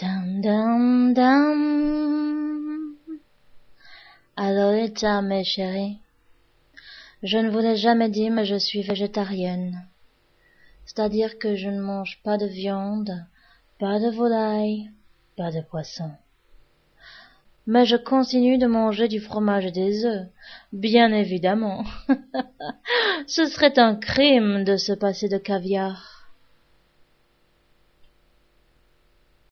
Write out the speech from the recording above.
Dam dum dum. Alors mes chéris, je ne vous l'ai jamais dit, mais je suis végétarienne. C'est-à-dire que je ne mange pas de viande, pas de volaille, pas de poisson. Mais je continue de manger du fromage et des œufs, bien évidemment. Ce serait un crime de se passer de caviar.